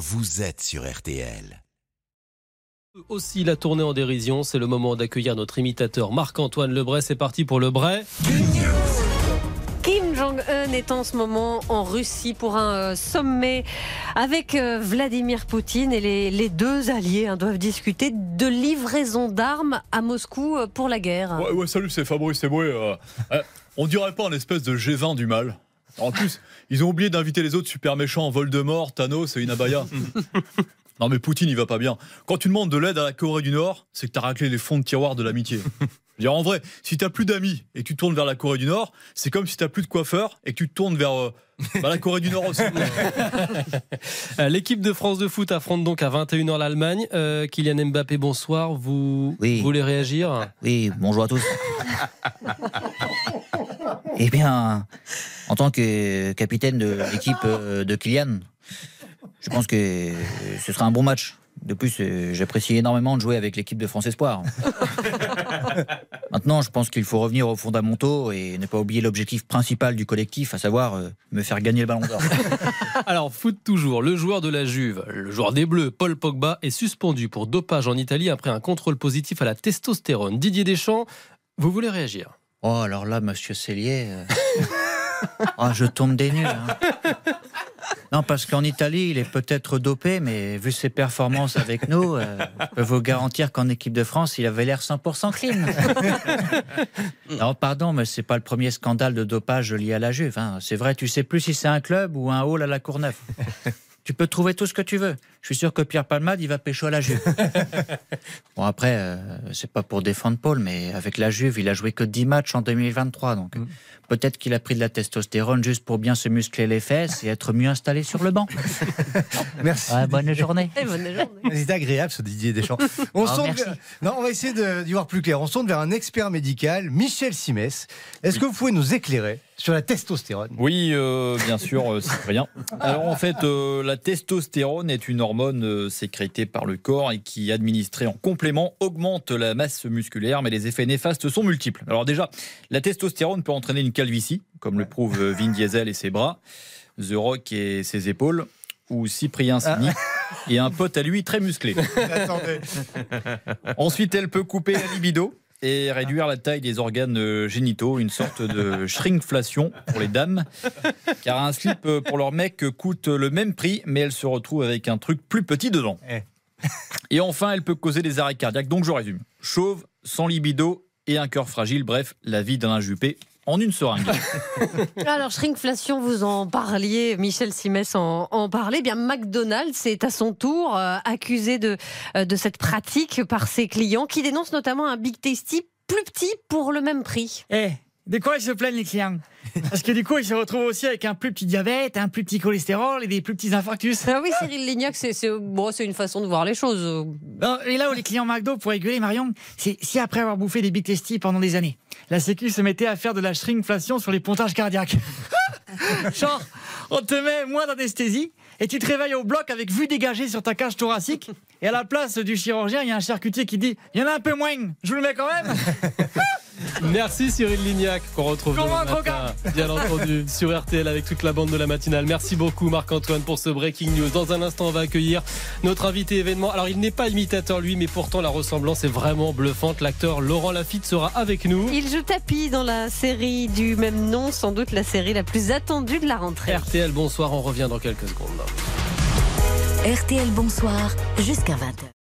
vous êtes sur RTL. Aussi la tournée en dérision, c'est le moment d'accueillir notre imitateur Marc-Antoine Lebray. C'est parti pour le Bray. Kim Jong-un est en ce moment en Russie pour un euh, sommet avec euh, Vladimir Poutine et les, les deux alliés hein, doivent discuter de livraison d'armes à Moscou euh, pour la guerre. Ouais, ouais, salut, c'est Fabrice Eboué. Euh, euh, on dirait pas un espèce de G20 du mal. En plus, ils ont oublié d'inviter les autres super méchants, Voldemort, Thanos et Inabaya. non mais Poutine, il va pas bien. Quand tu demandes de l'aide à la Corée du Nord, c'est que t'as raclé les fonds de tiroir de l'amitié. Je veux dire, en vrai, si t'as plus d'amis et que tu tournes vers la Corée du Nord, c'est comme si t'as plus de coiffeur et que tu te tournes vers euh, bah, la Corée du Nord aussi. Euh, L'équipe de France de foot affronte donc à 21h l'Allemagne. Euh, Kylian Mbappé, bonsoir. Vous Oui. voulez réagir? Oui, bonjour à tous. eh bien, en tant que capitaine de l'équipe euh, de Kylian, je pense que ce sera un bon match. De plus, euh, j'apprécie énormément de jouer avec l'équipe de France Espoir. Maintenant, je pense qu'il faut revenir aux fondamentaux et ne pas oublier l'objectif principal du collectif, à savoir euh, me faire gagner le ballon d'or. Alors, foot toujours. Le joueur de la Juve, le joueur des Bleus, Paul Pogba, est suspendu pour dopage en Italie après un contrôle positif à la testostérone. Didier Deschamps, vous voulez réagir? Oh, alors là, monsieur Cellier, euh, oh, je tombe des nues. hein. Non, parce qu'en Italie, il est peut-être dopé, mais vu ses performances avec nous, euh, je peux vous garantir qu'en équipe de France, il avait l'air 100% clean. non, pardon, mais c'est pas le premier scandale de dopage lié à la Juve. hein. C'est vrai, tu sais plus si c'est un club ou un hall à la Courneuve. Tu peux trouver tout ce que tu veux. Je suis sûr que Pierre Palmade, il va pécho à la Juve. Bon, après, euh, c'est pas pour défendre Paul, mais avec la Juve, il a joué que 10 matchs en 2023. Donc, euh, peut-être qu'il a pris de la testostérone juste pour bien se muscler les fesses et être mieux installé sur le banc. Merci. Ouais, bonne journée. Bonne journée. C'est agréable ce Didier Deschamps. On, vers- non, on va essayer de- d'y voir plus clair. On sonde vers un expert médical, Michel Simès. Est-ce que vous pouvez nous éclairer sur la testostérone Oui, euh, bien sûr, euh, Cyprien. Alors en fait, euh, la testostérone est une hormone euh, sécrétée par le corps et qui, administrée en complément, augmente la masse musculaire, mais les effets néfastes sont multiples. Alors déjà, la testostérone peut entraîner une calvitie, comme le prouve euh, Vin Diesel et ses bras, The Rock et ses épaules, ou Cyprien Sini et un pote à lui très musclé. Attendez. Ensuite, elle peut couper la libido et réduire la taille des organes euh, génitaux, une sorte de shrinkflation pour les dames. Car un slip euh, pour leur mec coûte le même prix, mais elle se retrouve avec un truc plus petit dedans. Eh. Et enfin, elle peut causer des arrêts cardiaques. Donc je résume. Chauve, sans libido et un cœur fragile. Bref, la vie d'un injupé en une seringue. Alors, shrinkflation, vous en parliez, Michel Simès en, en parlait. Eh Bien, McDonald's est à son tour euh, accusé de, euh, de cette pratique par ses clients qui dénoncent notamment un Big Tasty plus petit pour le même prix. Eh, de quoi ils se plaignent les clients? Parce que du coup, ils se retrouvent aussi avec un plus petit diabète, un plus petit cholestérol et des plus petits infarctus. Ah oui, Cyril Lignac, c'est c'est- bon, c'est une façon de voir les choses. Non, et là où les clients McDo pourraient rigoler, Marion, c'est si après avoir bouffé des Big Tasty pendant des années, la Sécu se mettait à faire de la shrinkflation sur les pontages cardiaques. Genre, on te met moins d'anesthésie et tu te réveilles au bloc avec vue dégagée sur ta cage thoracique. Et à la place du chirurgien, il y a un charcutier qui dit Il y en a un peu moins, je vous le mets quand même Merci Cyril Lignac, qu'on retrouve demain matin, bien entendu, sur RTL avec toute la bande de la matinale. Merci beaucoup Marc-Antoine pour ce breaking news. Dans un instant, on va accueillir notre invité événement. Alors, il n'est pas imitateur lui, mais pourtant la ressemblance est vraiment bluffante. L'acteur Laurent Lafitte sera avec nous. Il joue tapis dans la série du même nom, sans doute la série la plus attendue de la rentrée. RTL, bonsoir, on revient dans quelques secondes. RTL Bonsoir jusqu'à 20h.